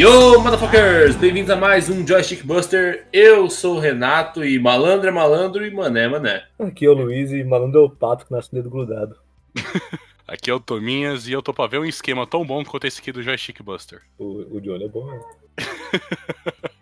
Yo, motherfuckers! Bem-vindos a mais um Joystick Buster. Eu sou o Renato e malandro é malandro e mané é mané. Aqui é o Luiz e malandro é o pato que nasce dedo grudado. Aqui é o Tominhas e eu tô pra ver um esquema tão bom quanto esse aqui do Joystick Buster. O, o Johnny é bom, né?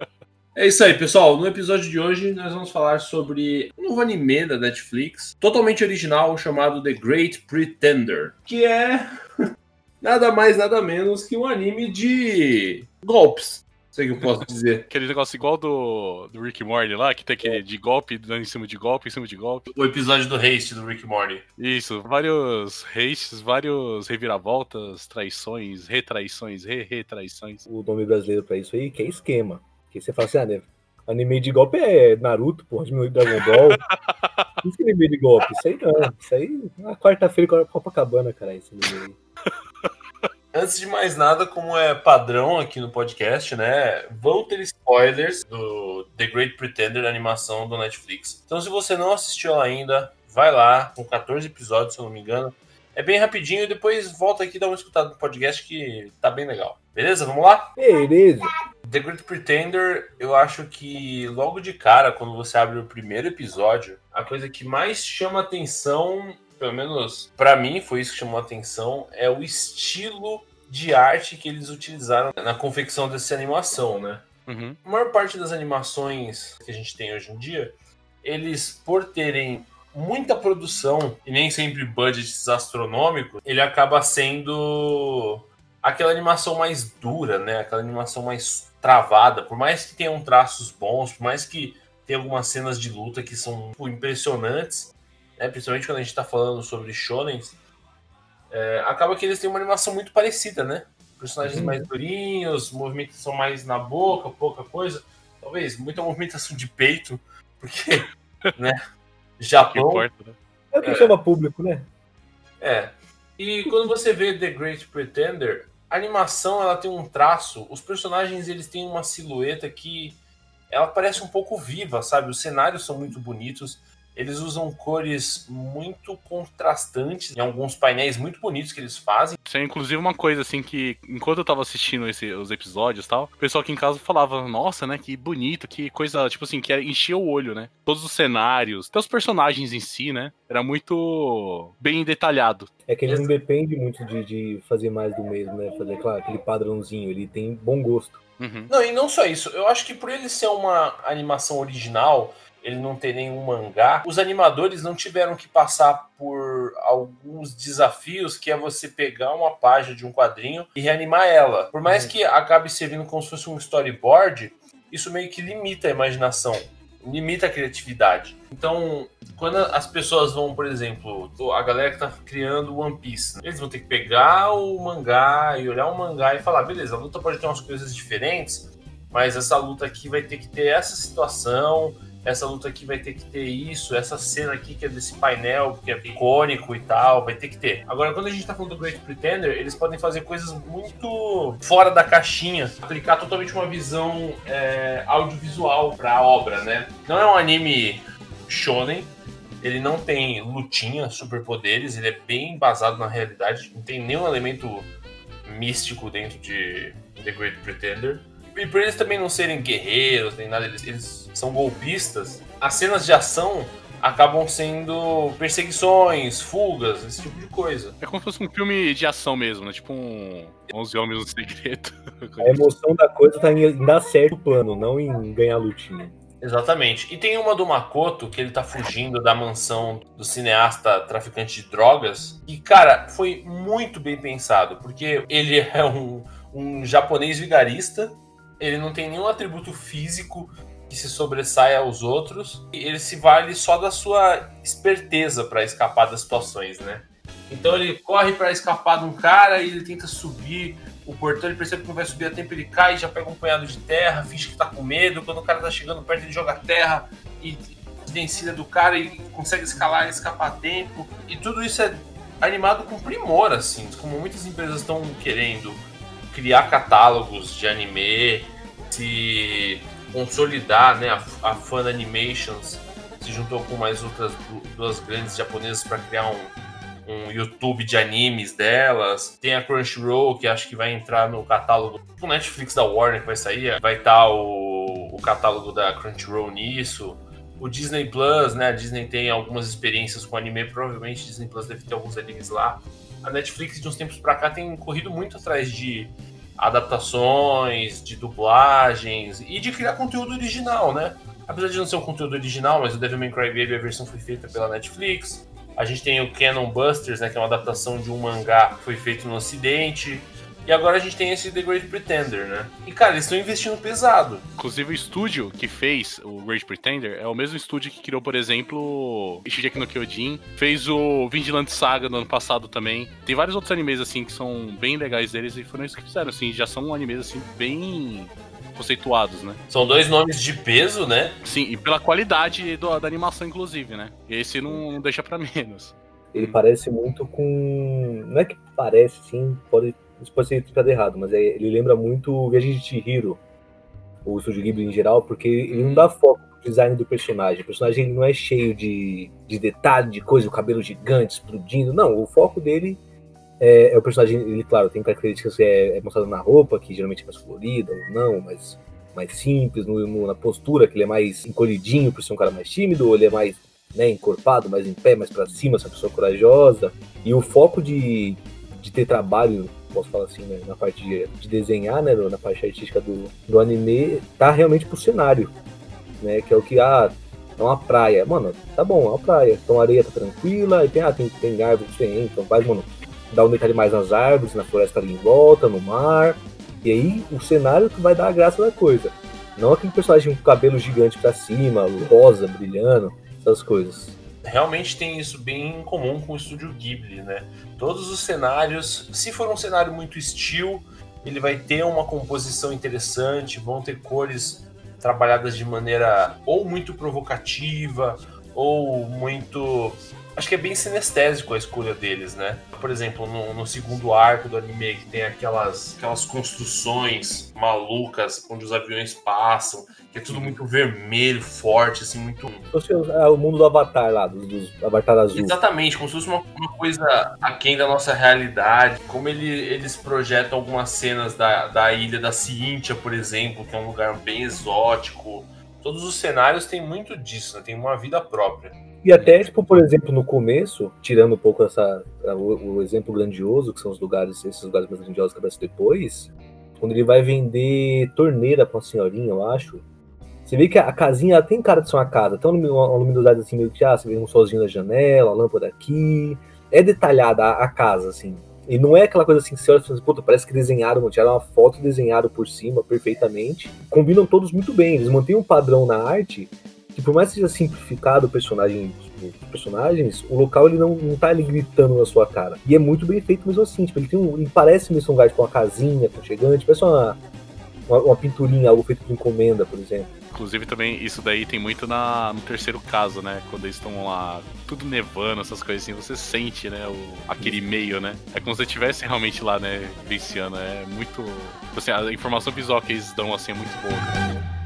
É isso aí, pessoal. No episódio de hoje nós vamos falar sobre um novo anime da Netflix, totalmente original, chamado The Great Pretender, que é nada mais, nada menos que um anime de golpes. Sei que eu posso dizer. Aquele negócio igual do, do Rick Morty lá, que tem aquele de golpe, dando em cima de golpe, em cima de golpe. O episódio do haste do Rick Morty. Isso, vários hastes, vários reviravoltas, traições, retraições, re-retraições. O nome brasileiro pra isso aí que é esquema. Que você fala assim, ah, né? Anime de golpe é Naruto, porra, diminuir Dragon Ball. Isso que é anime de golpe, isso aí não. Isso aí na quarta-feira Copacabana, cara, esse anime aí. Antes de mais nada, como é padrão aqui no podcast, né? Vão ter spoilers do The Great Pretender, a animação do Netflix. Então, se você não assistiu ainda, vai lá. São 14 episódios, se eu não me engano. É bem rapidinho e depois volta aqui e dá uma escutada no podcast que tá bem legal. Beleza? Vamos lá? Beleza. The Great Pretender, eu acho que logo de cara, quando você abre o primeiro episódio, a coisa que mais chama atenção, pelo menos pra mim foi isso que chamou atenção, é o estilo de arte que eles utilizaram na confecção dessa animação, né? Uhum. A maior parte das animações que a gente tem hoje em dia, eles, por terem muita produção e nem sempre budgets astronômicos, ele acaba sendo aquela animação mais dura, né? Aquela animação mais travada. Por mais que tenham traços bons, por mais que tenha algumas cenas de luta que são impressionantes, né? principalmente quando a gente está falando sobre shonens, é, acaba que eles têm uma animação muito parecida, né? Personagens Uhum. mais durinhos, movimentação mais na boca, pouca coisa. Talvez muita movimentação de peito, porque, né? Japão. importa, né? É o que É. chama público, né? É. E quando você vê The Great Pretender, a animação ela tem um traço, os personagens eles têm uma silhueta que ela parece um pouco viva, sabe? Os cenários são muito bonitos. Eles usam cores muito contrastantes em alguns painéis muito bonitos que eles fazem. Isso é inclusive uma coisa assim que, enquanto eu tava assistindo esse- os episódios e tal, o pessoal aqui em casa falava, nossa, né, que bonito, que coisa, tipo assim, que era- enchia o olho, né? Todos os cenários, até os personagens em si, né? Era muito bem detalhado. É que ele não depende muito de, de fazer mais do mesmo, né? Fazer claro, aquele padrãozinho, ele tem bom gosto. Uhum. Não, e não só isso. Eu acho que por ele ser uma animação original, ele não ter nenhum mangá, os animadores não tiveram que passar por alguns desafios que é você pegar uma página de um quadrinho e reanimar ela. Por mais que acabe servindo como se fosse um storyboard, isso meio que limita a imaginação, limita a criatividade. Então, quando as pessoas vão, por exemplo, a galera que tá criando One Piece, né? eles vão ter que pegar o mangá e olhar o mangá e falar, beleza, a luta pode ter umas coisas diferentes, mas essa luta aqui vai ter que ter essa situação, essa luta aqui vai ter que ter isso, essa cena aqui que é desse painel, que é icônico e tal, vai ter que ter. Agora, quando a gente tá falando do Great Pretender, eles podem fazer coisas muito fora da caixinha, aplicar totalmente uma visão é, audiovisual pra obra, né? Não é um anime shonen, ele não tem lutinha, superpoderes, ele é bem embasado na realidade, não tem nenhum elemento místico dentro de The Great Pretender. E por eles também não serem guerreiros nem nada, eles, eles são golpistas, as cenas de ação acabam sendo perseguições, fugas, esse tipo de coisa. É como se fosse um filme de ação mesmo, né? Tipo um 11 Homens no Segredo. A emoção da coisa tá em dar certo o plano, não em ganhar lutinha. Exatamente. E tem uma do Makoto, que ele tá fugindo da mansão do cineasta traficante de drogas. E, cara, foi muito bem pensado, porque ele é um, um japonês vigarista, ele não tem nenhum atributo físico que se sobressaia aos outros, ele se vale só da sua esperteza para escapar das situações, né? Então ele corre para escapar de um cara e ele tenta subir o portão, ele percebe que não vai subir a tempo, ele cai, já pega um punhado de terra, finge que tá com medo. Quando o cara tá chegando perto, ele joga terra e desvencilha do cara e consegue escalar e escapar a tempo. E tudo isso é animado com primor, assim, como muitas empresas estão querendo criar catálogos de anime, se consolidar, né? A, a Animations se juntou com mais outras du- duas grandes japonesas para criar um, um YouTube de animes delas. Tem a Crunchyroll, que acho que vai entrar no catálogo. O Netflix da Warner que vai sair, vai estar tá o, o catálogo da Crunchyroll nisso. O Disney Plus, né? A Disney tem algumas experiências com anime, provavelmente Disney Plus deve ter alguns animes lá. A Netflix, de uns tempos pra cá, tem corrido muito atrás de adaptações, de dublagens e de criar conteúdo original, né? Apesar de não ser um conteúdo original, mas o Devil May Cry Baby, a versão foi feita pela Netflix. A gente tem o Canon Busters, né, que é uma adaptação de um mangá que foi feito no Ocidente. E agora a gente tem esse The Great Pretender, né? E, cara, eles estão investindo pesado. Inclusive, o estúdio que fez o Great Pretender é o mesmo estúdio que criou, por exemplo, Shigeki no Kyojin. Fez o Vigilante Saga no ano passado também. Tem vários outros animes, assim, que são bem legais deles e foram isso que fizeram, assim. Já são animes, assim, bem conceituados, né? São dois nomes de peso, né? Sim, e pela qualidade do, da animação, inclusive, né? Esse não, não deixa para menos. Ele parece muito com. Não é que parece, sim, pode, isso pode ser interpretado errado, mas é, ele lembra muito o Viagem de Chihiro, o Studio Ghibli em geral, porque ele não dá foco no design do personagem. O personagem não é cheio de, de detalhe, de coisa, o cabelo gigante explodindo. Não, o foco dele é, é, o personagem, ele, claro, tem características que é, é mostrado na roupa, que geralmente é mais florida ou não, mas mais simples, no, no, na postura, que ele é mais encolhidinho por ser um cara mais tímido, ou ele é mais né, encorpado, mais em pé, mais para cima, ser uma pessoa corajosa. E o foco de, de ter trabalho, posso falar assim, né, na parte de, de, desenhar, né, na parte artística do, do anime, tá realmente pro cenário, né, que é o que, ah, é uma praia. Mano, tá bom, é uma praia. Então a areia tá tranquila, e tem, ah, tem, tem árvore diferente, então faz, mano, dá um detalhe mais nas árvores, na floresta ali em volta, no mar. E aí o cenário que vai dar a graça da coisa. Não aquele personagem com cabelo gigante pra cima, rosa, brilhando, essas coisas. Realmente tem isso bem comum com o estúdio Ghibli, né? Todos os cenários, se for um cenário muito estilo, ele vai ter uma composição interessante, vão ter cores trabalhadas de maneira ou muito provocativa ou muito acho que é bem sinestésico a escolha deles, né? Por exemplo, no, no, segundo arco do anime, que tem aquelas, aquelas construções malucas onde os aviões passam, que é tudo muito vermelho, forte, assim, muito. É o mundo do Avatar lá, dos, dos Avatar azul. Exatamente, como se fosse uma, uma, coisa aquém da nossa realidade. Como ele, eles projetam algumas cenas da, da ilha da Ciência, por exemplo, que é um lugar bem exótico. Todos os cenários têm muito disso, né? Tem uma vida própria. E até, tipo, por exemplo, no começo, tirando um pouco essa, o, o exemplo grandioso, que são os lugares, esses lugares mais grandiosos que aparecem depois, quando ele vai vender torneira pra uma senhorinha, eu acho, você vê que a casinha ela tem cara de ser uma casa, tem uma luminosidade assim, meio que, ah, você vê um solzinho na janela, a lâmpada aqui, é detalhada a, a casa, assim, e não é aquela coisa assim que você olha e fala, puta, parece que desenharam, tiraram uma foto desenhada por cima perfeitamente. Combinam todos muito bem, eles mantêm um padrão na arte que por mais que seja simplificado o personagem, os personagens, o local ele não, não tá ali gritando na sua cara. E é muito bem feito mesmo assim. Tipo, ele tem um. Ele parece mesmo um lugar tipo uma casinha aconchegante, parece uma, uma, uma, pinturinha, algo feito por encomenda, por exemplo. Inclusive também isso daí tem muito na, no terceiro caso, né? Quando eles estão lá, tudo nevando, essas coisas assim, você sente, né? O, aquele meio, né? É como se estivesse realmente lá, né? Vinciando. É muito. Assim, a informação visual que eles dão assim é muito boa. Né?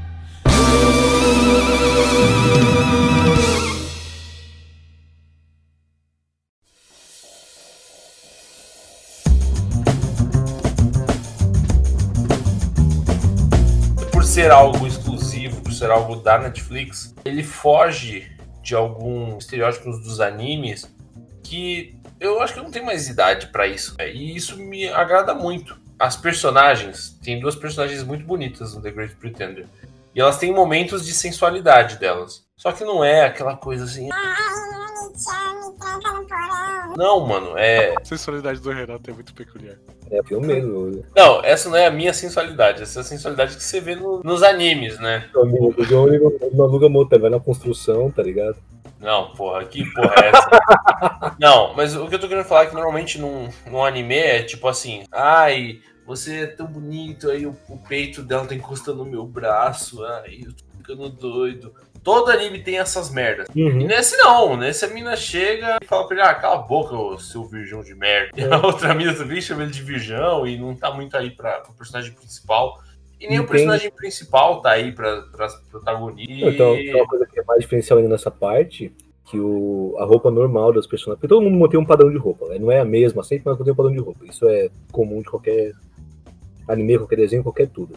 Por ser algo exclusivo, por ser algo da Netflix, ele foge de alguns estereótipos dos animes que eu acho que eu não tenho mais idade para isso. E isso me agrada muito. As personagens, tem duas personagens muito bonitas no The Great Pretender. E elas têm momentos de sensualidade delas. Só que não é aquela coisa assim. Não, mano, é. A sensualidade do Renato é muito peculiar. É, eu mesmo. Não, essa não é a minha sensualidade. Essa é a sensualidade que você vê no, nos animes, né? O não aluga motel, vai na construção, tá ligado? Não, porra, que porra é essa? não, mas o que eu tô querendo falar é que normalmente num, num anime é tipo assim, ai, você é tão bonito, aí o, o peito dela tá encostando no meu braço, aí eu tô ficando doido. Todo anime tem essas merdas. Uhum. E nesse não, nesse a mina chega e fala pra ele, ah, cala a boca, seu virgão de merda. É. E a outra mina também chama ele de virgão e não tá muito aí pra, pro personagem principal. E nem Entendi. o personagem principal tá aí pra, pra protagonista. Então, uma coisa que é mais diferencial ainda nessa parte que o, a roupa normal das personagens. Porque todo mundo mantém um padrão de roupa, né? não é a mesma sempre, mas mantém um padrão de roupa. Isso é comum de qualquer anime, qualquer desenho, qualquer tudo.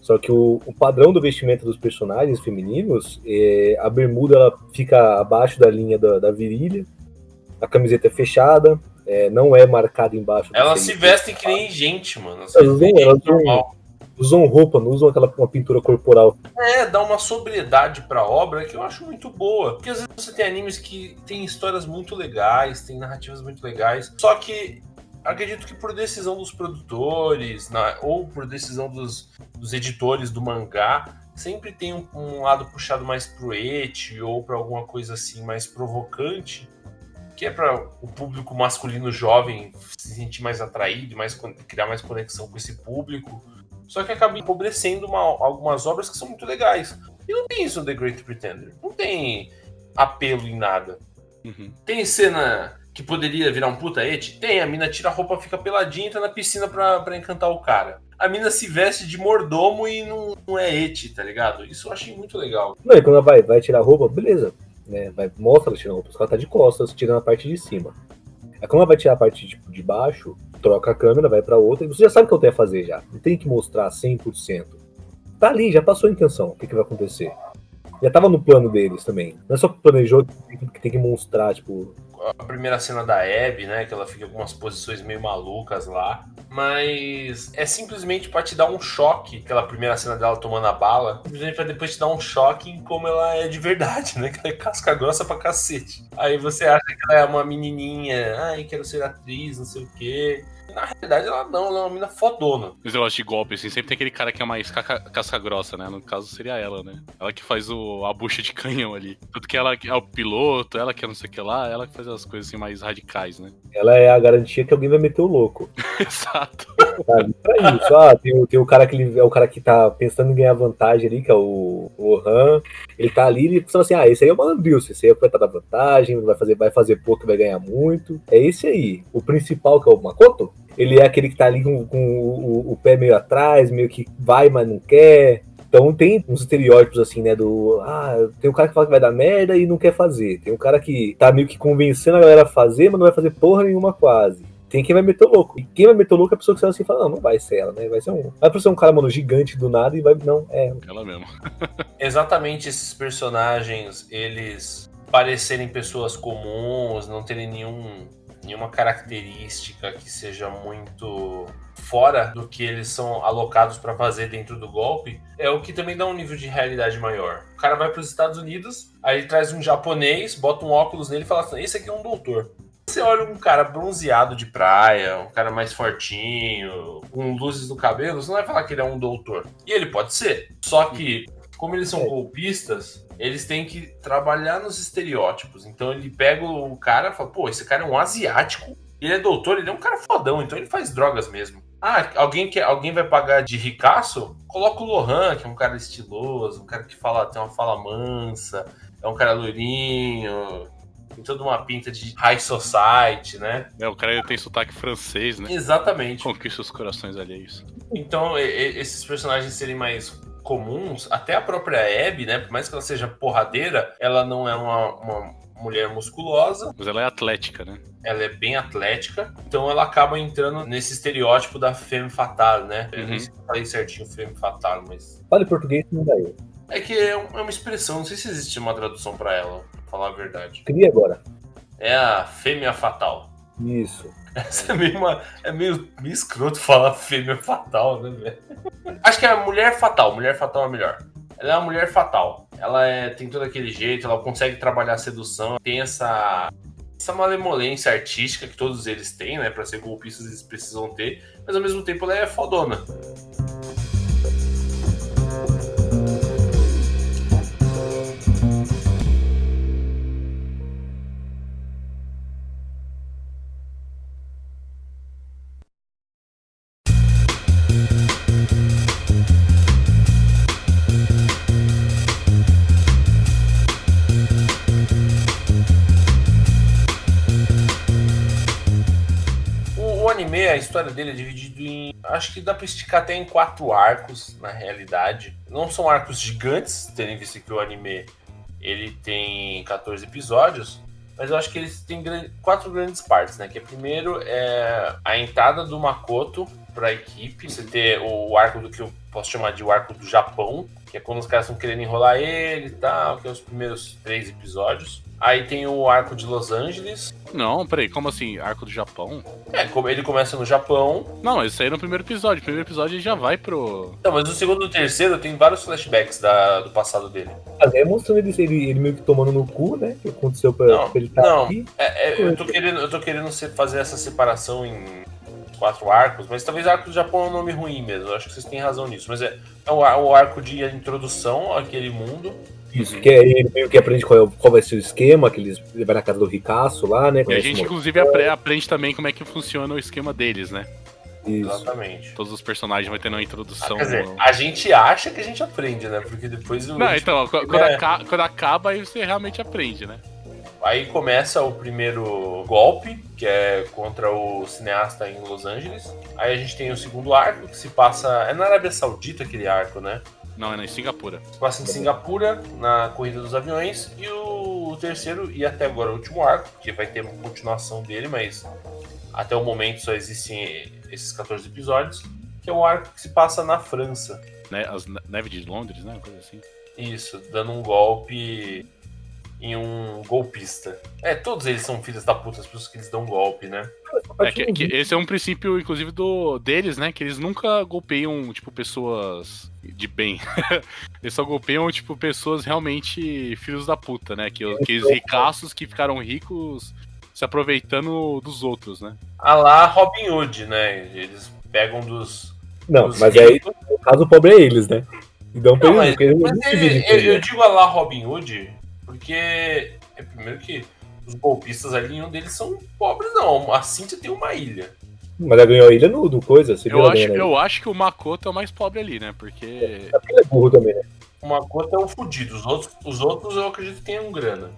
Só que o, o padrão do vestimento dos personagens femininos, é, a bermuda ela fica abaixo da linha da, da virilha, a camiseta é fechada, é, não é marcada embaixo. Elas se vestem que nem gente, mano. Elas, usam, elas usam, usam, roupa, não usam aquela uma pintura corporal. É, dá uma sobriedade pra obra que eu acho muito boa. Porque às vezes você tem animes que tem histórias muito legais, tem narrativas muito legais, só que acredito que por decisão dos produtores, na, ou por decisão dos, dos editores do mangá, sempre tem um, um lado puxado mais pro eti ou para alguma coisa assim mais provocante que é para o público masculino jovem se sentir mais atraído, mais, criar mais conexão com esse público. Só que acaba empobrecendo uma, algumas obras que são muito legais. E não tem isso no The Great Pretender. Não tem apelo em nada. Uhum. Tem cena que poderia virar um puta et? Tem, a mina tira a roupa, fica peladinha e entra na piscina pra, pra encantar o cara. A mina se veste de mordomo e não, não é et, tá ligado? Isso eu achei muito legal. Não, e quando ela vai, vai tirar a roupa, beleza né? Vai, mostra ela tirando roupa, ela tá de costas, tirando a parte de cima. Aí quando ela vai tirar a parte tipo, de baixo, troca a câmera, vai para outra, e você já sabe o que eu tenho a fazer já. Não tem que mostrar 100%. Tá ali, já passou a intenção, o que, que vai acontecer. Já tava no plano deles também. Não é só planejou que tem que mostrar, tipo, a primeira cena da Abby, né? Que ela fica com umas posições meio malucas lá. Mas é simplesmente para te dar um choque, aquela primeira cena dela tomando a bala. Simplesmente pra depois te dar um choque em como ela é de verdade, né? Que ela é casca grossa pra cacete. Aí você acha que ela é uma menininha, ai, quero ser atriz, não sei o quê. Na realidade, ela não, ela é uma mina fodona. Mas eu acho de golpe, assim, sempre tem aquele cara que é mais casca grossa, né? No caso, seria ela, né? Ela que faz o, a bucha de canhão ali. Tudo que ela é o piloto, ela que é não sei o que lá, ela que faz as coisas assim mais radicais, né? Ela é a garantia que alguém vai meter o louco. Exato. Sabe? Pra isso, ah, tem, tem o cara que ele, é o cara que tá pensando em ganhar vantagem ali, que é o, o Han. Ele tá ali e fala assim: ah, esse aí é o malandrilson, esse aí vai estar da vantagem, vai fazer, vai fazer pouco vai ganhar muito. É esse aí. O principal, que é o Makoto, ele é aquele que tá ali com, com o, o, pé meio atrás, meio que vai, mas não quer. Então tem uns estereótipos assim, né? Do. Ah, tem um cara que fala que vai dar merda e não quer fazer. Tem um cara que tá meio que convencendo a galera a fazer, mas não vai fazer porra nenhuma quase. Tem quem vai meter o louco. E quem vai meter o louco é a pessoa que você assim fala, não, não vai ser ela, né? Vai ser um. Vai ser um cara, mano, gigante do nada e vai. Não, é. Ela mesmo. Exatamente esses personagens, eles parecerem pessoas comuns, não terem nenhum nenhuma característica que seja muito fora do que eles são alocados para fazer dentro do golpe, é o que também dá um nível de realidade maior. O cara vai para os Estados Unidos, aí ele traz um japonês, bota um óculos nele e fala assim: esse aqui é um doutor. Você olha um cara bronzeado de praia, um cara mais fortinho, com luzes no cabelo, você não vai falar que ele é um doutor. E ele pode ser. Só que, como eles são golpistas, eles têm que trabalhar nos estereótipos. Então ele pega o cara e fala, pô, esse cara é um asiático, ele é doutor, ele é um cara fodão, então ele faz drogas mesmo. Ah, alguém que alguém vai pagar de ricaço? Coloca o Lohan, que é um cara estiloso, um cara que fala, tem uma fala mansa, é um cara loirinho, tem toda uma pinta de high society, né? É, o cara tem sotaque francês, né? Exatamente. Conquista os corações alheios. Então, esses personagens serem mais comuns, até a própria Abby, né? Por mais que ela seja porradeira, ela não é uma, uma mulher musculosa. Mas ela é atlética, né? Ela é bem atlética, então ela acaba entrando nesse estereótipo da femme fatale, né? Eu uhum. não sei se eu falei certinho femme fatale, mas. Fale português não dá eu. É que é, é uma expressão, não sei se existe uma tradução para ela, pra falar a verdade. Cria agora. É a fêmea fatal. Isso. Essa é meio, uma, é meio, meio escroto falar fêmea fatal, né, velho? Acho que é a mulher fatal. Mulher fatal é melhor. Ela é uma mulher fatal. Ela é, tem todo aquele jeito, ela consegue trabalhar a sedução, tem essa, essa malemolência artística que todos eles têm, né? Pra ser golpistas eles precisam ter, mas ao mesmo tempo ela é fodona. História dele é dividida em. Acho que dá pra esticar até em quatro arcos, na realidade. Não são arcos gigantes, tendo visto que o anime ele tem 14 episódios, mas eu acho que eles têm quatro grandes partes, né? Que primeiro é a entrada do Makoto para a equipe, você ter o arco do que eu posso chamar de arco do Japão, que é quando os caras estão querendo enrolar ele e tal, que é os primeiros três episódios. Aí tem o arco de Los Angeles. Não, peraí, como assim? Arco do Japão? É, ele começa no Japão. Não, isso aí é no primeiro episódio. O primeiro episódio ele já vai pro. Não, mas no segundo e no terceiro tem vários flashbacks da, do passado dele. Mas é mostrando ele, ele, ele meio que tomando no cu, né? O que aconteceu pra, não, pra ele estar tá não. aqui. É, é, eu tô querendo, eu tô querendo fazer essa separação em quatro arcos, mas talvez arco do Japão é um nome ruim mesmo. Eu acho que vocês têm razão nisso. Mas é, é o, o arco de introdução àquele mundo. Isso, que é ele meio que aprende qual, é, qual vai ser o esquema, que eles vai na casa do Ricaço lá, né? E a gente, inclusive, apre aprende também como é que funciona o esquema deles, né? Isso. Exatamente. Todos os personagens vão ter uma introdução. Ah, quer dizer, a gente acha que a gente aprende, né? Porque depois o. Não, então, quando, é... aca quando acaba, aí você realmente aprende, né? Aí começa o primeiro golpe, que é contra o cineasta em Los Angeles. Aí a gente tem o segundo arco, que se passa. É na Arábia Saudita aquele arco, né? Não, é em Singapura. Se passa em Singapura, na corrida dos aviões. E o terceiro, e até agora o último arco, que vai ter uma continuação dele, mas até o momento só existem esses 14 episódios, que é o arco que se passa na França. Né, as neve de Londres, né? Uma coisa assim. Isso, dando um golpe em um golpista. É, todos eles são filhos da puta, as pessoas que eles dão golpe, né? É, que, que esse é um princípio, inclusive, do deles, né? Que eles nunca golpeiam, tipo, pessoas de bem. eles só golpeiam, tipo, pessoas realmente filhos da puta, né? Que, aqueles ricaços que ficaram ricos se aproveitando dos outros, né? A lá Robin Hood, né? Eles pegam dos. Não, dos mas ricos. aí, no caso, o pobre é eles, né? Então, não, mas, mas ele, eu, eu digo a lá Robin Hood porque, é primeiro que os golpistas ali, nenhum deles são pobres, não. A Cintia tem uma ilha. Mas ela ganhou a ilha no, do coisa? Você eu, acho, eu acho que o Makoto é o mais pobre ali, né? Porque. É, ele é burro também, né? O Makoto é um fudido. Os outros, os outros eu acredito que tenham grana.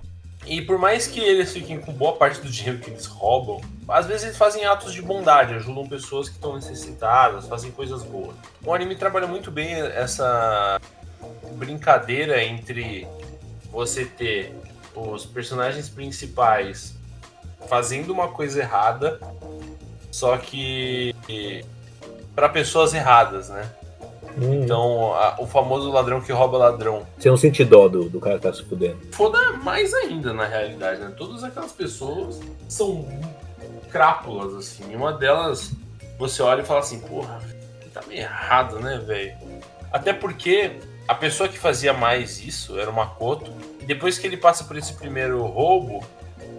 E por mais que eles fiquem com boa parte do dinheiro que eles roubam, às vezes eles fazem atos de bondade, ajudam pessoas que estão necessitadas, fazem coisas boas. O anime trabalha muito bem essa brincadeira entre você ter os personagens principais fazendo uma coisa errada, só que para pessoas erradas, né? Hum. Então, a, o famoso ladrão que rouba ladrão. Você não sente dó do, do cara que tá se fudendo. Foda mais ainda, na realidade, né? Todas aquelas pessoas são crápulas, assim. E uma delas, você olha e fala assim, porra, tá meio errado, né, velho? Até porque a pessoa que fazia mais isso era o Makoto. E depois que ele passa por esse primeiro roubo,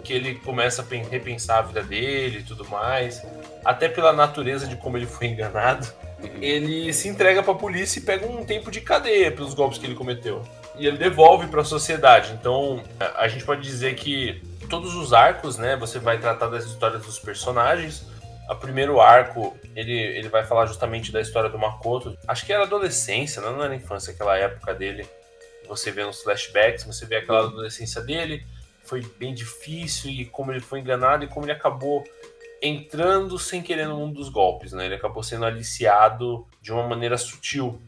que ele começa a repensar a vida dele e tudo mais, até pela natureza de como ele foi enganado, ele se entrega para a polícia e pega um tempo de cadeia pelos golpes que ele cometeu. E ele devolve para a sociedade. Então, a gente pode dizer que todos os arcos, né, você vai tratar das histórias dos personagens, o primeiro arco, ele, ele vai falar justamente da história do Makoto. Acho que era adolescência, não era infância, aquela época dele. Você vê nos flashbacks, você vê aquela adolescência dele. Foi bem difícil e como ele foi enganado e como ele acabou entrando sem querer no mundo dos golpes, né? Ele acabou sendo aliciado de uma maneira sutil.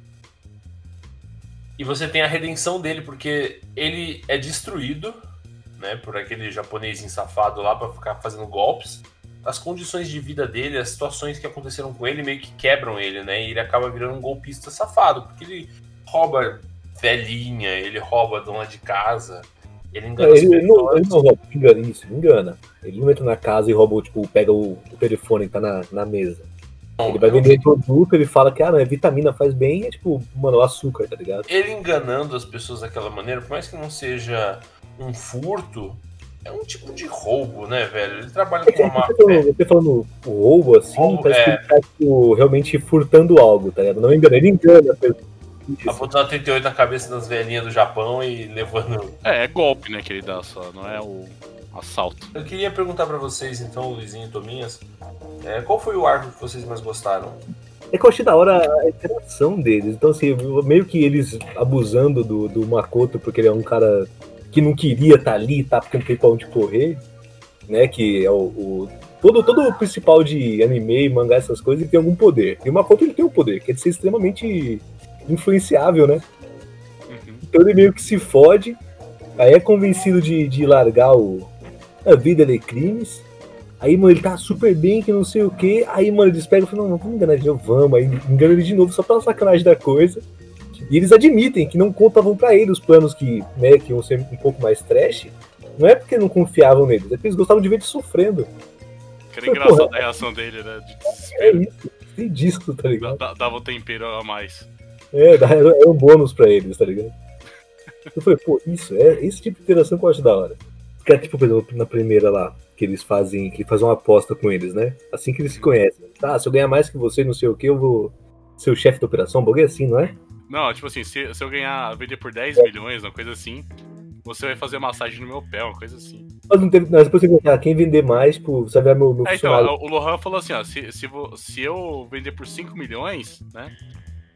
E você tem a redenção dele porque ele é destruído, né, por aquele japonês safado lá para ficar fazendo golpes as condições de vida dele, as situações que aconteceram com ele meio que quebram ele, né? E ele acaba virando um golpista safado, porque ele rouba velhinha, ele rouba dona de casa, ele engana ele, ele, não, ele não rouba, engana isso, engana. Ele não entra na casa e rouba, tipo, pega o, o telefone que tá na, na mesa. Não, ele vai vender produto, ele fala que ah, não, é vitamina, faz bem, é tipo, mano, açúcar, tá ligado? Ele enganando as pessoas daquela maneira, por mais que não seja um furto, é um tipo de roubo, né, velho? Ele trabalha com uma máfia. Você falando o roubo, assim, roubo, parece é... que ele tá tipo, realmente furtando algo, tá ligado? Não engana, ele engana a pessoa. Apontando 38 na cabeça das velhinhas do Japão e levando. É, é golpe, né, que ele dá só, não é o assalto. Eu queria perguntar para vocês, então, Luizinho e Tominhas, é, qual foi o arco que vocês mais gostaram? É que eu achei da hora a interação deles. Então, assim, meio que eles abusando do, do Makoto, porque ele é um cara que não queria estar tá ali, tá porque não tem pra onde correr, né? Que é o, o, todo, todo o principal de anime, mangá, essas coisas, ele tem algum poder. E uma conta ele tem um poder, que é de ser extremamente influenciável, né? Uhum. Então ele meio que se fode Aí é convencido de, de largar o, a vida de crimes. Aí, mano, ele tá super bem, que não sei o que. Aí, mano, eles pegam e falam, não, vamos enganar de novo, vamos. Aí engana ele de novo, só pela sacanagem da coisa. E eles admitem que não contavam pra ele os planos que, né, que iam ser um pouco mais trash. Não é porque não confiavam neles, é porque eles gostavam de ver ele sofrendo. Que era engraçado a reação dele, né? De É desespero. isso, tem disco, tá ligado? Dava um tempero a mais. É, era era um bônus pra eles, tá ligado? Eu falei, pô, isso, é esse tipo de interação que eu acho da hora. Que é tipo, por exemplo, na primeira lá, que eles fazem, que fazem uma aposta com eles, né? Assim que eles se conhecem. Tá, se eu ganhar mais que você, não sei o que, eu vou ser o chefe da operação, um bagulho assim, não é? Não, tipo assim, se, se eu ganhar, vender por 10 milhões, uma coisa assim, você vai fazer massagem no meu pé, uma coisa assim. Mas não teve. Mas depois você perguntar, quem vender mais, tipo, você vai ver meu, meu É, então, o Lohan falou assim, ó, se, se, se eu vender por 5 milhões, né,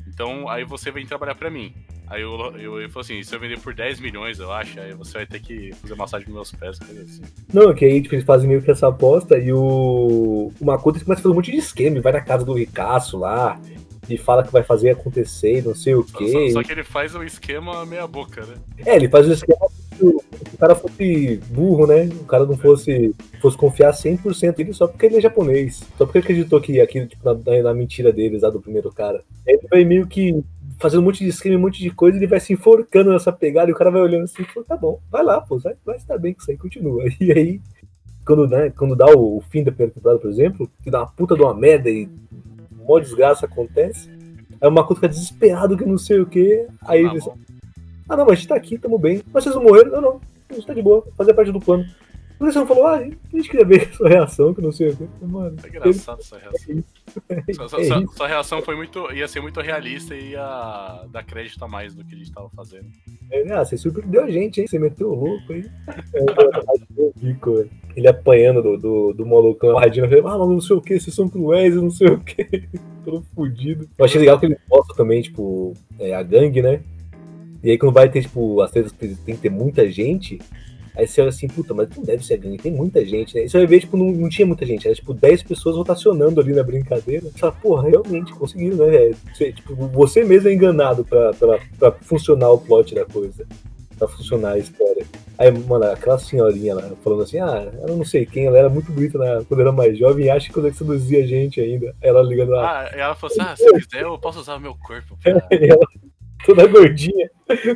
então aí você vem trabalhar pra mim. Aí eu, eu, ele falou assim, se eu vender por 10 milhões, eu acho, aí você vai ter que fazer massagem nos meus pés, coisa assim. Não, que aí tipo, eles fazem meio que essa aposta e o. O Makoto começa a fazer um monte de esquema, vai na casa do Ricaço lá e fala que vai fazer acontecer, e não sei o quê. só- só que ele faz um esquema meia boca, né? É, ele faz o esquema que o, cara fosse burro, né? O cara não fosse, fosse confiar 100% nele só porque ele é japonês. Só porque ele acreditou que aquilo, tipo, na, na mentira deles lá do primeiro cara. Aí ele vai meio que fazendo um monte de esquema, um monte de coisa, ele vai se enforcando nessa pegada e o cara vai olhando assim e fala, tá bom, vai lá, pô, vai, vai estar bem com isso aí, continua. E aí, quando, né, quando dá o, o fim da primeira temporada, por exemplo, que dá uma puta de uma merda e uma desgraça acontece, aí o Makoto fica desesperado que não sei o que, aí Tá eles, bom. ah, não, mas a gente tá aqui, tamo bem. Mas vocês não morreram? Não, não. A gente tá de boa, fazia parte do plano. Por que você não falou? Ah, a gente queria ver a sua reação, que não sei o quê. Mano, É engraçado essa reação. é Sua, sua- isso. sua- sua reação foi muito. ia ser muito realista e ia dar crédito a mais do que a gente tava fazendo. É, ah, você surpreendeu a gente, hein? Você meteu o louco aí. É, velho. Ele apanhando do, do, do malucão, a Radina falando, ah, mas não sei o que, vocês são cruéis, eu não sei o que. Todo fudido. Eu achei legal que ele mostra também, tipo, é, a gangue, né? E aí quando vai ter, tipo, as tretas que tem que ter muita gente, aí você olha assim, puta, mas não deve ser gangue, tem muita gente, né? E você vai ver, tipo, não, não tinha muita gente, era tipo 10 pessoas rotacionando ali na brincadeira. Você fala, porra, realmente conseguiram, né? É, você, tipo, você mesmo é enganado pra, pra, pra funcionar o plot da coisa. Pra funcionar a história. Aí, mano, aquela senhorinha lá falando assim, ah, ela não sei quem, ela era muito bonita na, quando era mais jovem e acha que consegue seduzir a gente ainda. Ela ligando lá, Ah, e ela falou assim: ah, se quiser, eu posso usar o meu corpo. pra- ela toda gordinha,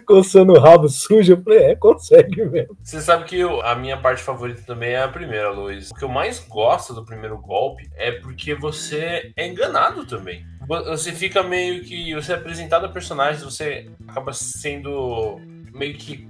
coçando o rabo sujo. Eu falei, é, consegue mesmo. Você sabe que eu- a minha parte favorita também é a primeira, Luiz. O que eu mais gosto do primeiro golpe é porque você é enganado também. Vo- Você fica meio que. Você é apresentado a personagens, você acaba sendo meio que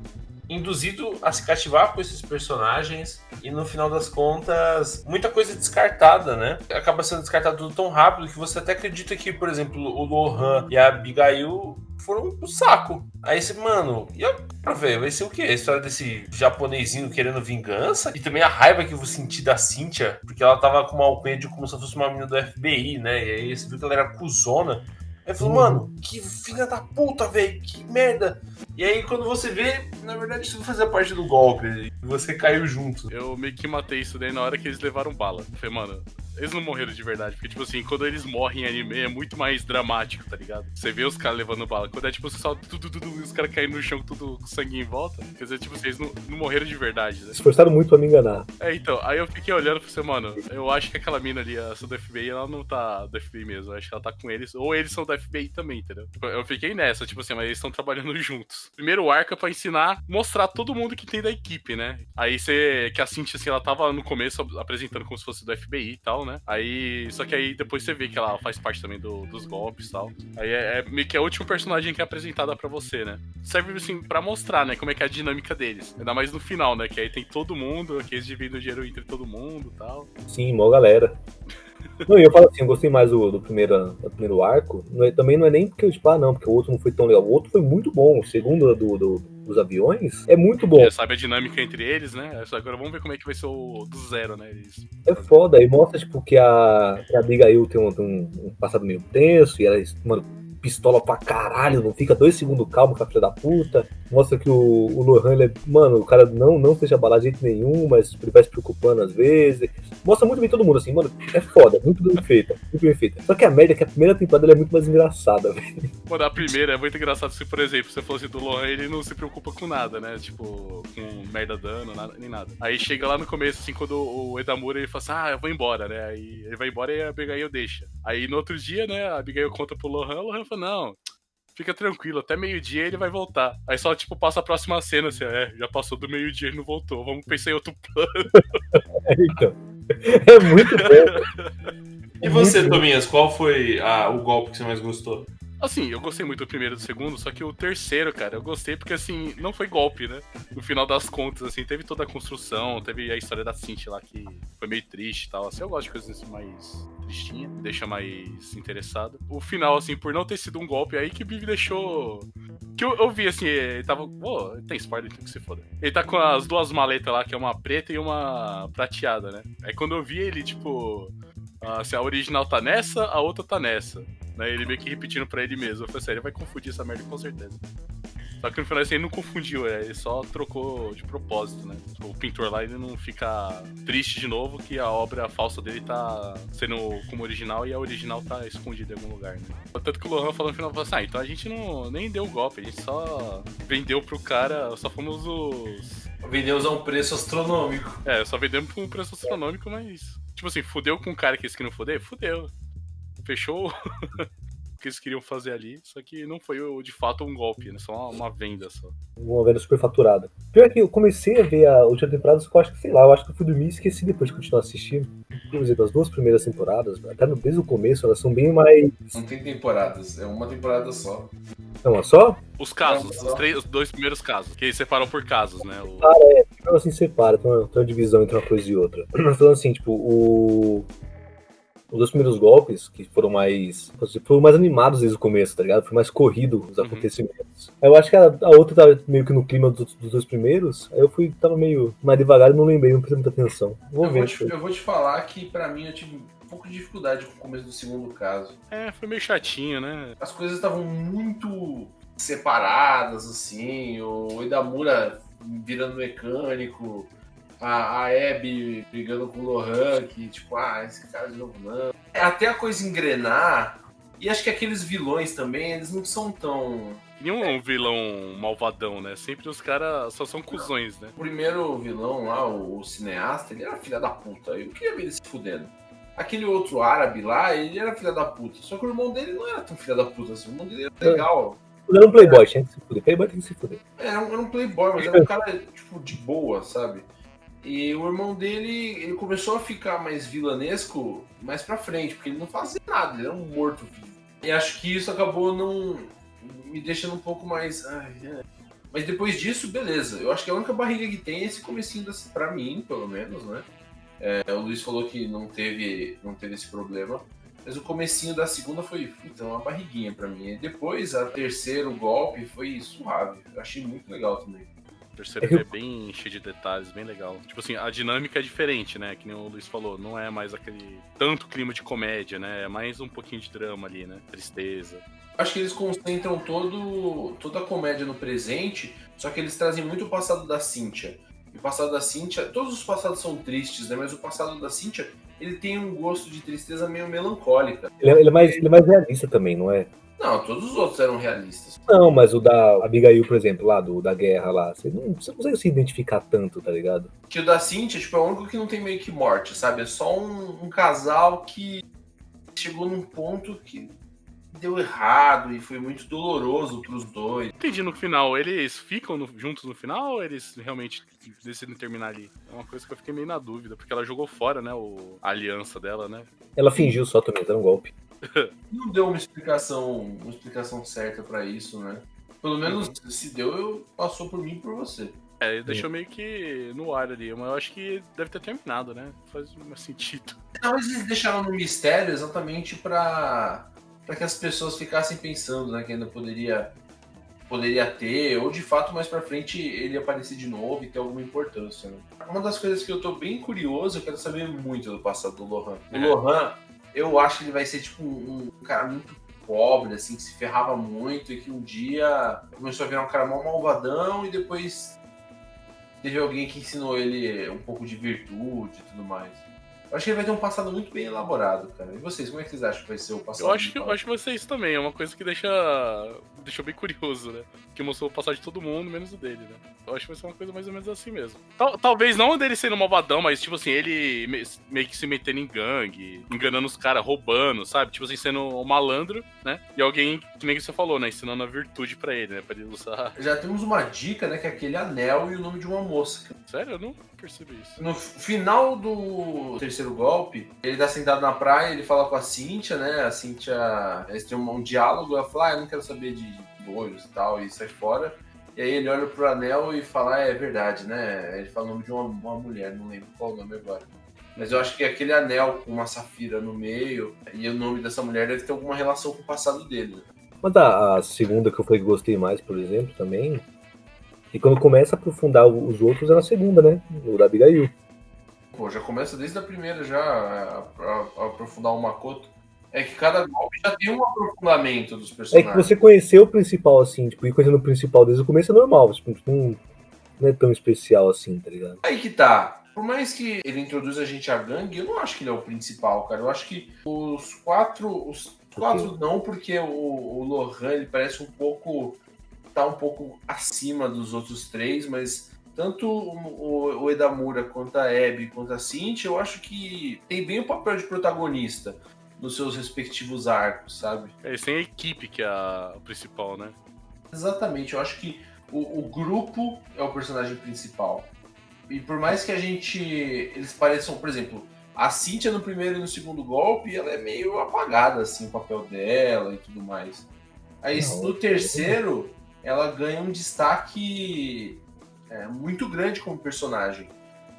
induzido a se cativar com esses personagens e no final das contas muita coisa descartada, né? Acaba sendo descartado tudo tão rápido que você até acredita que, por exemplo, o Lohan e a Abigail foram pro saco. Aí você, mano, e agora, velho? Vai ser o quê? A história desse japonesinho querendo vingança? E também a raiva que eu senti da Cynthia, porque ela tava com uma alcunha de como se fosse uma menina do FBI, né? E aí você viu que ela era cuzona. Aí falou, Uhum. mano, que filha da puta, velho, que merda. E aí quando você vê, na verdade isso fazia parte do golpe, e você caiu junto. Eu meio que matei isso daí na hora que eles levaram bala. Eu falei, mano, eles não morreram de verdade. Porque, tipo assim, quando eles morrem em anime é muito mais dramático, tá ligado? Você vê os caras levando bala. Quando é tipo só tudo, tudo, tudo, e os caras caindo no chão tudo com sangue em volta. Quer dizer, tipo, vocês não, não morreram de verdade, né? Se esforçaram muito pra me enganar. É, então, aí eu fiquei olhando e falei assim, mano, eu acho que aquela mina ali, essa do FBI, ela não tá do FBI mesmo. Eu acho que ela tá com eles. Ou eles são do FBI também, entendeu? Eu fiquei nessa, tipo assim, mas eles estão trabalhando juntos. Primeiro arco é pra ensinar, mostrar todo mundo que tem da equipe, né? Aí você. Que a Cintia, assim, ela tava no começo apresentando como se fosse do FBI e tal, né? Aí. Só que aí depois você vê que ela faz parte também do- dos golpes e tal. Aí é, é meio que a última personagem que é apresentada pra você, né? Serve, assim, pra mostrar, né? Como é que é a dinâmica deles. Ainda mais no final, né? Que aí tem todo mundo, que eles dividem o dinheiro entre todo mundo e tal. Sim, mó galera. Não, e eu falo assim, eu gostei mais do, do, primeiro, do primeiro arco. Não é- também não é nem porque eu, tipo, ah, não, porque o outro não foi tão legal. O outro foi muito bom. O segundo do, do- dos aviões é muito bom. Já sabe a dinâmica entre eles, né? Só Agora vamos ver como é que vai ser o do zero, né? Eles... É foda. E mostra, tipo, que a, que a Abigail tem, um, tem um passado meio tenso e ela, mano, pistola pra caralho, não fica dois segundos calmo com a filha da puta. Mostra que o, o Lohan, é, mano, o cara não, não se deixa abalar de jeito nenhum, mas ele vai se preocupando às vezes. Mostra muito bem todo mundo, assim, mano, é foda, muito bem feita, muito bem feita. Só que a merda é que a primeira temporada é muito mais engraçada, velho. Mano, a primeira é muito engraçado se, por exemplo, você fosse do Lohan, ele não se preocupa com nada, né? Tipo, com merda dano, nada, nem nada. Aí chega lá no começo, assim, quando o Edamura ele fala assim, ah, eu vou embora, né? Aí ele vai embora e a Abigail deixa. Aí no outro dia, né, a Abigail conta pro Lohan, o Lohan fala, não, fica tranquilo, até meio-dia ele vai voltar. Aí só, tipo, passa a próxima cena, assim, é, já passou do meio-dia e não voltou, vamos pensar em outro plano. É, então. É muito bom. E você, Tominhas, qual foi a- o golpe que você mais gostou? Assim, eu gostei muito do primeiro e do segundo, só que o terceiro, cara, eu gostei porque, assim, não foi golpe, né? No final das contas, assim, teve toda a construção, teve a história da Cintia lá que foi meio triste e tal. Assim, eu gosto de coisas assim, mais tristinha, me deixa mais interessado. O final, assim, por não ter sido um golpe, aí que me deixou. Que eu, eu vi, assim, ele tava. Pô, tem spoiler, tem que se foda. Ele tá com as duas maletas lá, que é uma preta e uma prateada, né? Aí quando eu vi ele, tipo. se a original tá nessa, a outra tá nessa. Né? Ele meio que repetindo pra ele mesmo. Eu falei assim, ele vai confundir essa merda com certeza. Só que no final assim, ele não confundiu, é, ele só trocou de propósito, né? O pintor lá ele não fica triste de novo que a obra falsa dele tá sendo como original e a original tá escondida em algum lugar, né? Tanto que o Lohan falou no final, falou assim, ah, então a gente não nem deu golpe, a gente só vendeu pro cara, só fomos os... Vendemos a um preço astronômico. É, só vendemos por um preço astronômico, mas... Tipo assim, fudeu com o cara que eles queriam foder? Fudeu. Fechou o que eles queriam fazer ali, só que não foi o- de fato um golpe, né? Só uma, uma venda só. Uma venda super faturada. Pior que eu comecei a ver a última temporada, só que eu acho que, sei lá, eu acho que eu fui dormir e esqueci depois de continuar assistindo. Por exemplo, as duas primeiras temporadas, até no- desde o começo, elas são bem mais. Não tem temporadas, é uma temporada só. É só? Os casos, Não, os, três, os dois primeiros casos, que eles separam por casos, né? O- Então, assim, separa, tem uma, tem uma divisão entre uma coisa e outra. Mas falando assim, tipo, o. Os dois primeiros golpes, que foram mais. foram mais animados desde o começo, tá ligado? Foi mais corrido os Uhum. acontecimentos. Eu acho que a, a outra tava meio que no clima dos, dos dois primeiros. Aí eu fui, tava meio mais devagar e não lembrei, não prestei muita atenção. Vou Eu ver. vou, te, eu vou te falar que pra mim eu tive um pouco de dificuldade com o começo do segundo caso. É, foi meio chatinho, né? As coisas estavam muito separadas, assim, o Idamura virando mecânico, a, a Abby brigando com o Lohan, que tipo, ah, esse cara de novo não. Até a coisa engrenar, e acho que aqueles vilões também, eles não são tão. Que nem um vilão malvadão, né? Sempre os caras só são cuzões, né? O primeiro vilão lá, o, o cineasta, ele era filha da puta. Eu queria ver ele se fudendo. Aquele outro árabe lá, ele era filha da puta. Só que o irmão dele não era tão filha da puta assim. O irmão dele era legal. Ele era um playboy, tinha que se fuder. Playboy tem que se fuder. Era um, era um playboy, mas era um cara, tipo, de boa, sabe? E o irmão dele, ele começou a ficar mais vilanesco mais pra frente, porque ele não fazia nada, ele era um morto-vivo. E acho que isso acabou não me deixando um pouco mais. ai, é. Mas depois disso, beleza. Eu acho que a única barriga que tem é esse comecinho das, pra mim, pelo menos, né? É, o Luiz falou que não teve, não teve esse problema. Mas o comecinho da segunda foi, então, uma barriguinha pra mim. E depois, a terceiro golpe foi suave. Eu achei muito legal também. O terceiro é bem cheio de detalhes, bem legal. Tipo assim, a dinâmica é diferente, né? Que nem o Luiz falou, não é mais aquele tanto clima de comédia, né? É mais um pouquinho de drama ali, né? Tristeza. Acho que eles concentram todo, toda a comédia no presente, só que eles trazem muito o passado da Cynthia. E o passado da Cynthia, todos os passados são tristes, né? Mas o passado da Cynthia, ele tem um gosto de tristeza meio melancólica. Ele é, ele é mais, ele é mais realista também, não é? Não, todos os outros eram realistas. Não, mas o da Abigail, por exemplo, lá do, da guerra lá, você não, você não consegue se identificar tanto, tá ligado? Que o da Cynthia, tipo, é o único que não tem meio que morte, sabe? É só um, um casal que chegou num ponto que deu errado e foi muito doloroso pros dois. Entendi no final, eles ficam no- juntos no final ou eles realmente decidem terminar ali? É uma coisa que eu fiquei meio na dúvida, porque ela jogou fora, né? O, a aliança dela, né? Ela fingiu só também, era um golpe. não deu uma explicação, uma explicação certa pra isso, né? Pelo menos se deu, eu passou por mim e por você. É, ele deixou meio que no ar ali, mas eu acho que deve ter terminado, né? Faz mais sentido. Mas eles deixaram no mistério exatamente pra para que as pessoas ficassem pensando, né, que ainda poderia poderia ter, ou de fato mais pra frente ele aparecer de novo e ter alguma importância, né? Uma das coisas que eu tô bem curioso, eu quero saber muito do passado do Lohan. O É. Lohan, eu acho que ele vai ser tipo um, cara muito pobre, assim, que se ferrava muito e que um dia começou a virar um cara mal malvadão e depois teve alguém que ensinou ele um pouco de virtude e tudo mais. Eu acho que ele vai ter um passado muito bem elaborado, cara. E vocês, como é que vocês acham que vai ser o passado? Eu acho que, eu acho que vai ser isso também. É uma coisa que deixa. deixou bem curioso, né? Que mostrou o passado de todo mundo, menos o dele, né? Eu acho que vai ser uma coisa mais ou menos assim mesmo. Tal, talvez não dele sendo malvadão, mas tipo assim, ele meio que se metendo em gangue, enganando os caras, roubando, sabe? Tipo assim, sendo um malandro, né? E alguém, que nem você falou, né? Ensinando a virtude pra ele, né? Pra ele usar. Já temos uma dica, né? Que é aquele anel e o nome de uma moça. Sério? Eu não percebi isso. No final do terceiro golpe, ele tá sentado na praia, ele fala com a Cíntia, né? A Cíntia. Eles têm um, um diálogo, ela fala, ah, eu não quero saber de, de olhos e tal, e sai fora. E aí ele olha pro anel e fala, ah, é verdade, né? Ele fala o nome de uma, uma mulher, não lembro qual o nome agora. Mas eu acho que aquele anel com uma safira no meio e o nome dessa mulher deve ter alguma relação com o passado dele. Né? Mas a, a, segunda que eu falei que gostei mais, por exemplo, também. E quando começa a aprofundar os outros é na segunda, né? O da Abigail. Pô, já começa desde a primeira já a, a, a aprofundar o Makoto. É que cada golpe já tem um aprofundamento dos personagens. É que você conheceu o principal, assim, tipo, ir conhecendo o principal desde o começo é normal, tipo, não, não é tão especial assim, tá ligado? Aí que tá. Por mais que ele introduza a gente a gangue, eu não acho que ele é o principal, cara. Eu acho que os quatro. Os quatro não, porque o, o Lohan ele parece um pouco. Tá um pouco acima dos outros três, mas tanto o, o Edamura quanto a Abby quanto a Cintia, eu acho que tem bem o papel de protagonista nos seus respectivos arcos, sabe? É, sem a equipe que é a principal, né? Exatamente, eu acho que o, o, grupo é o personagem principal. E por mais que a gente. Eles pareçam, por exemplo, a Cynthia no primeiro e no segundo golpe, ela é meio apagada, assim, o papel dela e tudo mais. Aí Não, no terceiro, ela ganha um destaque é, muito grande como personagem.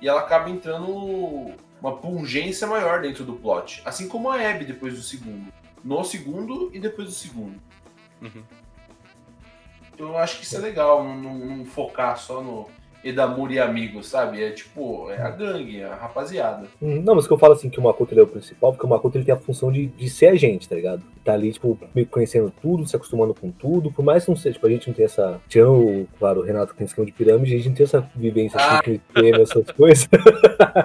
E ela acaba entrando uma pungência maior dentro do plot. Assim como a Abby depois do segundo. No segundo e depois do segundo. Uhum. Então eu acho que isso é legal, não, não focar só no, Edamura e amigos, sabe? É tipo, é a gangue, é a rapaziada. Hum, não, mas que eu falo assim que o Makoto é o principal, porque o Makoto ele tem a função de, de ser a gente, tá ligado? Tá ali, tipo, meio conhecendo tudo, se acostumando com tudo, por mais que não seja, tipo, a gente não tem essa. Tirando, claro, o Renato que tem esquema de pirâmide, a gente não tem essa vivência ah. assim, que tem essas coisas.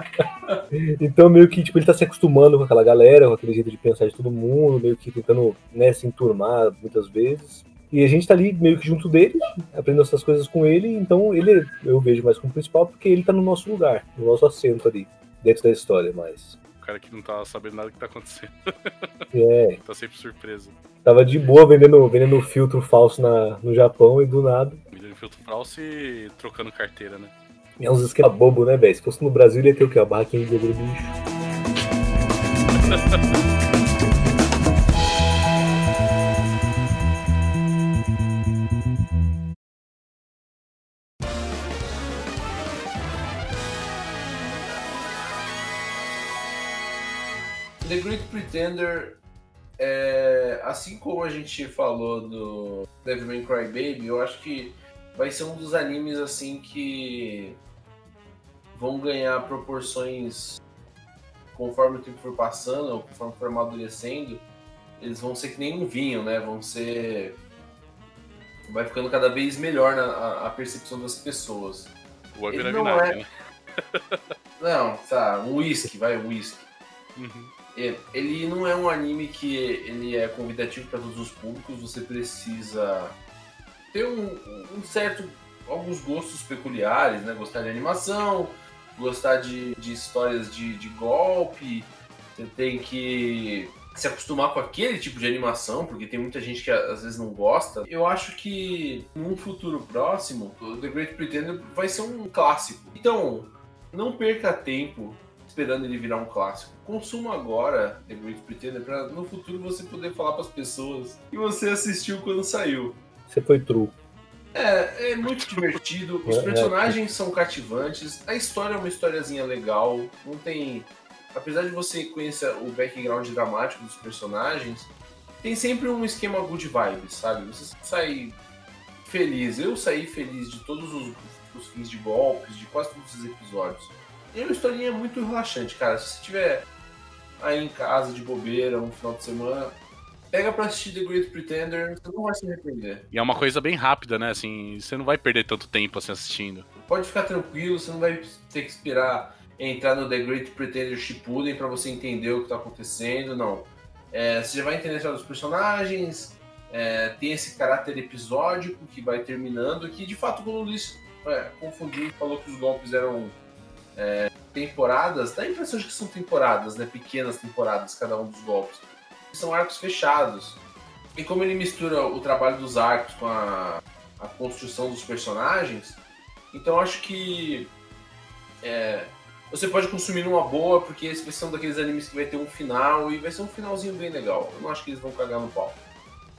então, meio que, tipo, ele tá se acostumando com aquela galera, com aquele jeito de pensar de todo mundo, meio que tentando, né, se enturmar muitas vezes. E a gente tá ali meio que junto dele, aprendendo essas coisas com ele, então ele eu vejo mais como principal porque ele tá no nosso lugar, no nosso assento ali, dentro da história, mas. O cara que não tá sabendo nada do que tá acontecendo. É. tá sempre surpreso. Tava de boa vendendo, vendendo filtro falso na, no Japão e do nada. Vendendo filtro falso e trocando carteira, né? É uns esquema bobo, né, velho? Se fosse no Brasil, ele ia ter o quê? A barraquinha de bicho. The Great Pretender, é, assim como a gente falou do Devilman Crybaby, eu acho que vai ser um dos animes assim que vão ganhar proporções conforme o tempo for passando, ou conforme for amadurecendo, eles vão ser que nem um vinho, né? Vão ser. Vai ficando cada vez melhor na, a, a percepção das pessoas. O Ele não é... né? Não, tá, um whisky, vai, um whisky. Uhum. É, ele não é um anime que ele é convidativo para todos os públicos, você precisa ter um, um, certo alguns gostos peculiares, né? Gostar de animação, gostar de, de histórias de, de golpe, você tem que se acostumar com aquele tipo de animação, porque tem muita gente que às vezes não gosta. Eu acho que num futuro próximo, The Great Pretender vai ser um clássico. Então, não perca tempo esperando ele virar um clássico. Consuma agora The Great Pretender para no futuro você poder falar para as pessoas que você assistiu quando saiu. Você foi true. É, é muito divertido, os é, é. personagens são cativantes, a história é uma historiazinha legal, não tem. Apesar de você conhecer o background dramático dos personagens, tem sempre um esquema good vibes, sabe? Você sai feliz. Eu saí feliz de todos os, os fins de golpes, de quase todos os episódios. E é uma historinha muito relaxante, cara. Se você tiver aí em casa de bobeira um final de semana, Pega pra assistir The Great Pretender, você não vai se arrepender. E é uma coisa bem rápida, né? Assim, você não vai perder tanto tempo assim assistindo. Pode ficar tranquilo, você não vai ter que esperar entrar no The Great Pretender Shippuden pra você entender o que tá acontecendo, não. É, você já vai entender dos personagens, é, tem esse caráter episódico que vai terminando, que de fato quando o Luiz é, confundiu e falou que os golpes eram é, temporadas, dá a impressão de que são temporadas, né? Pequenas temporadas, cada um dos golpes. São arcos fechados. E como ele mistura o trabalho dos arcos com a, a construção dos personagens, então acho que é, você pode consumir numa boa, porque esse um daqueles animes que vai ter um final e vai ser um finalzinho bem legal. Eu não acho que eles vão cagar no pau.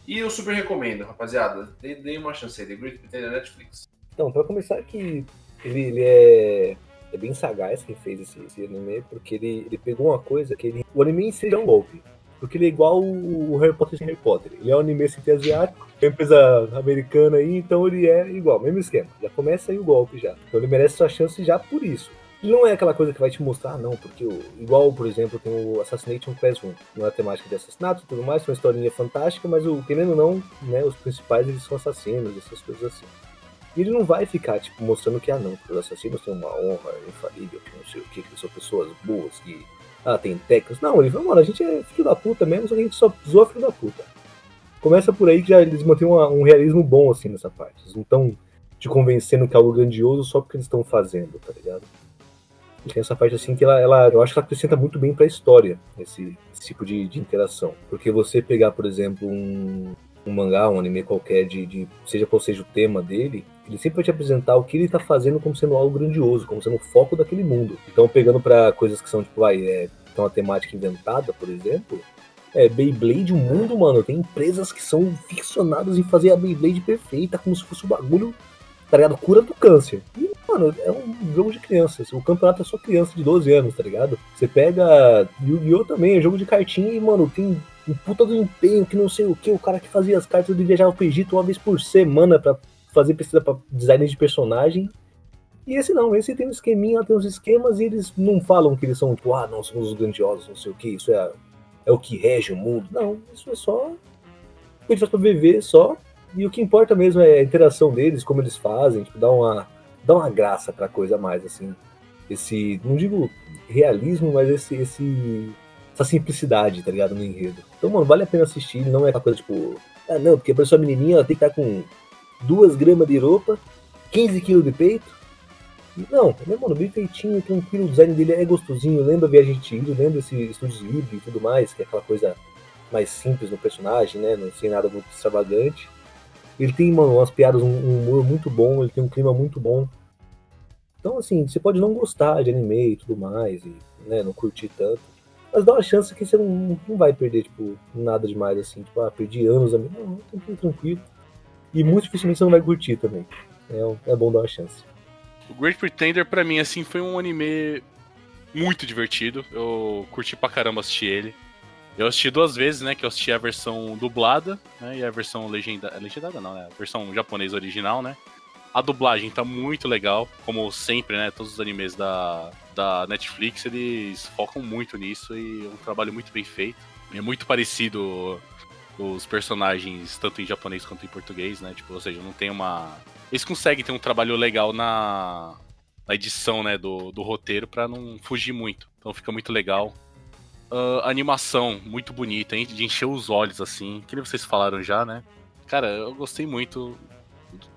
E eu super recomendo, rapaziada. Dê, dê uma chance aí, The Great Pretender Netflix. Então, pra começar que ele, ele é, é bem sagaz quem fez esse, esse anime, porque ele, ele pegou uma coisa que ele. O anime em si é um golpe. Porque ele é igual o Harry Potter sem Harry Potter. Ele é um anime sem asiático, é uma empresa americana aí, então ele é igual, mesmo esquema. Já começa aí o golpe já. Então ele merece sua chance já por isso. E não é aquela coisa que vai te mostrar, não, porque igual, por exemplo, tem o Assassination Classroom, não é temática de assassinato e tudo mais, uma historinha fantástica, mas o querendo ou não, né, os principais eles são assassinos, essas coisas assim. E ele não vai ficar, tipo, mostrando que, ah, não, que os assassinos têm uma honra infalível, que não sei o que, que são pessoas boas, que ah, tem técnicos. Não, ele fala, mano, a gente é filho da puta mesmo, só que a gente só zoa filho da puta. Começa por aí que já eles mantêm uma, um realismo bom, assim, nessa parte. Eles não estão te convencendo que é algo grandioso só porque eles estão fazendo, tá ligado? E tem essa parte, assim, que ela, ela eu acho que ela acrescenta muito bem pra história, esse, esse tipo de, de interação. Porque você pegar, por exemplo, um, um mangá, um anime qualquer, de, de, seja qual seja o tema dele, ele sempre vai te apresentar o que ele tá fazendo como sendo algo grandioso, como sendo o foco daquele mundo. Então, pegando para coisas que são, tipo, vai, é, tem uma temática inventada, por exemplo, é, Beyblade, o mundo, mano, tem empresas que são ficcionadas em fazer a Beyblade perfeita, como se fosse o um bagulho, tá ligado? Cura do câncer. E, mano, é um jogo de crianças. O campeonato é só criança de 12 anos, tá ligado? Você pega Yu-Gi-Oh! também, é jogo de cartinha e, mano, tem um puta do empenho, que não sei o que, o cara que fazia as cartas de viajar pro Egito uma vez por semana para fazer pesquisa pra design de personagem. E esse não, esse tem um esqueminha, tem uns esquemas e eles não falam que eles são, tipo, ah, não, somos os grandiosos, não sei o que, isso é, é o que rege o mundo. Não, isso é só a gente faz pra viver só. E o que importa mesmo é a interação deles, como eles fazem, tipo, dá uma, dá uma graça pra coisa mais, assim. Esse, não digo realismo, mas esse, esse essa simplicidade, tá ligado, no enredo. Então, mano, vale a pena assistir, não é aquela coisa tipo, ah, não, porque a pessoa menininha ela tem que estar com duas gramas de roupa, 15 quilos de peito. Não, é mano, bem feitinho, tranquilo, o design dele é gostosinho, lembra Viagem de lembra esse Estúdios Livre e tudo mais, que é aquela coisa mais simples no personagem, né, não tem nada muito extravagante. Ele tem, mano, umas piadas, um, um humor muito bom, ele tem um clima muito bom. Então, assim, você pode não gostar de anime e tudo mais, e né, não curtir tanto. Mas dá uma chance que você não, não vai perder, tipo, nada demais, assim. Tipo, ah, perdi anos. Não, tranquilo, tranquilo. E muito dificilmente você não vai curtir também. É, é bom dar uma chance. O Great Pretender, pra mim, assim, foi um anime muito divertido. Eu curti pra caramba assistir ele. Eu assisti duas vezes, né? Que eu assisti a versão dublada, né? E a versão legendada. Legendada não, né? A versão japonesa original, né? A dublagem tá muito legal, como sempre, né? Todos os animes da, da Netflix, eles focam muito nisso e é um trabalho muito bem feito. É muito parecido os personagens, tanto em japonês quanto em português, né? Tipo, ou seja, não tem uma. Eles conseguem ter um trabalho legal na, na edição, né, do, do roteiro para não fugir muito. Então fica muito legal. Uh, animação muito bonita, hein? de encher os olhos, assim. Que vocês falaram já, né? Cara, eu gostei muito.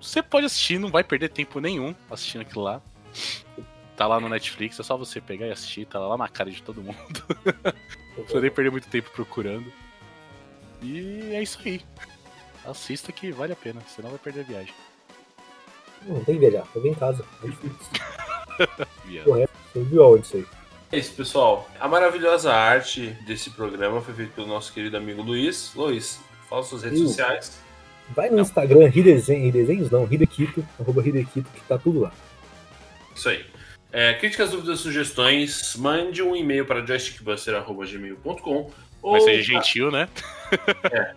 Você pode assistir, não vai perder tempo nenhum assistindo aquilo lá. Tá lá no Netflix, é só você pegar e assistir, tá lá na cara de todo mundo. não precisa nem perder muito tempo procurando. E é isso aí. Assista que vale a pena, senão vai perder a viagem. Não tem que viajar, eu vim em casa. Netflix. Correto, você viu aonde isso aí? É isso, pessoal. A maravilhosa arte desse programa foi feita pelo nosso querido amigo Luiz. Luiz, fala suas redes Sim. sociais. Vai no Instagram, Hidesenhos, Hidesenhos não, Hidequito, arroba Hidequito, que tá tudo lá. Isso aí. É, críticas, dúvidas, sugestões, mande um e-mail para joystickbuster.gmail.com Vai ser gentil, né? É.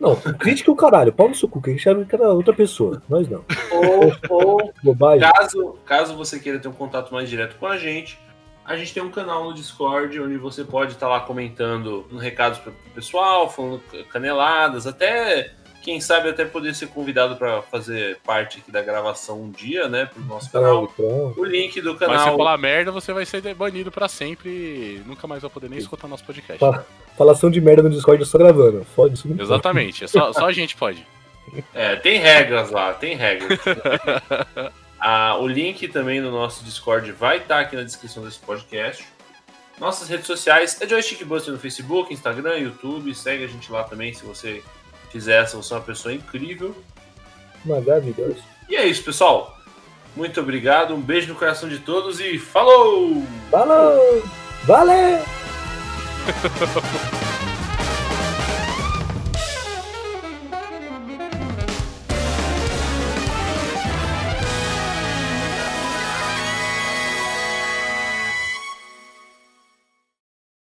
Não, crítica o caralho, pau no seu cu, que a gente sabe que era outra pessoa, nós não. Ou, ou Bobagem. Caso, caso você queira ter um contato mais direto com a gente, A gente tem um canal no Discord onde você pode estar lá comentando recados para o pessoal, falando caneladas, até quem sabe até poder ser convidado para fazer parte aqui da gravação um dia, né, pro nosso canal. Então. O link do canal. Mas se falar merda, você vai ser banido para sempre e nunca mais vai poder nem escutar nosso podcast. Falação de merda no Discord eu só gravando. Fode isso. Exatamente, é só, só a gente pode. É, tem regras lá, tem regras. ah, o link também no nosso Discord vai estar aqui na descrição desse podcast. Nossas redes sociais é Joystick Buster no Facebook, Instagram, YouTube. Segue a gente lá também se você fizesse, você é uma pessoa incrível. Maravilhoso. E é isso, pessoal. Muito obrigado, um beijo no coração de todos e falou! Falou! Valeu!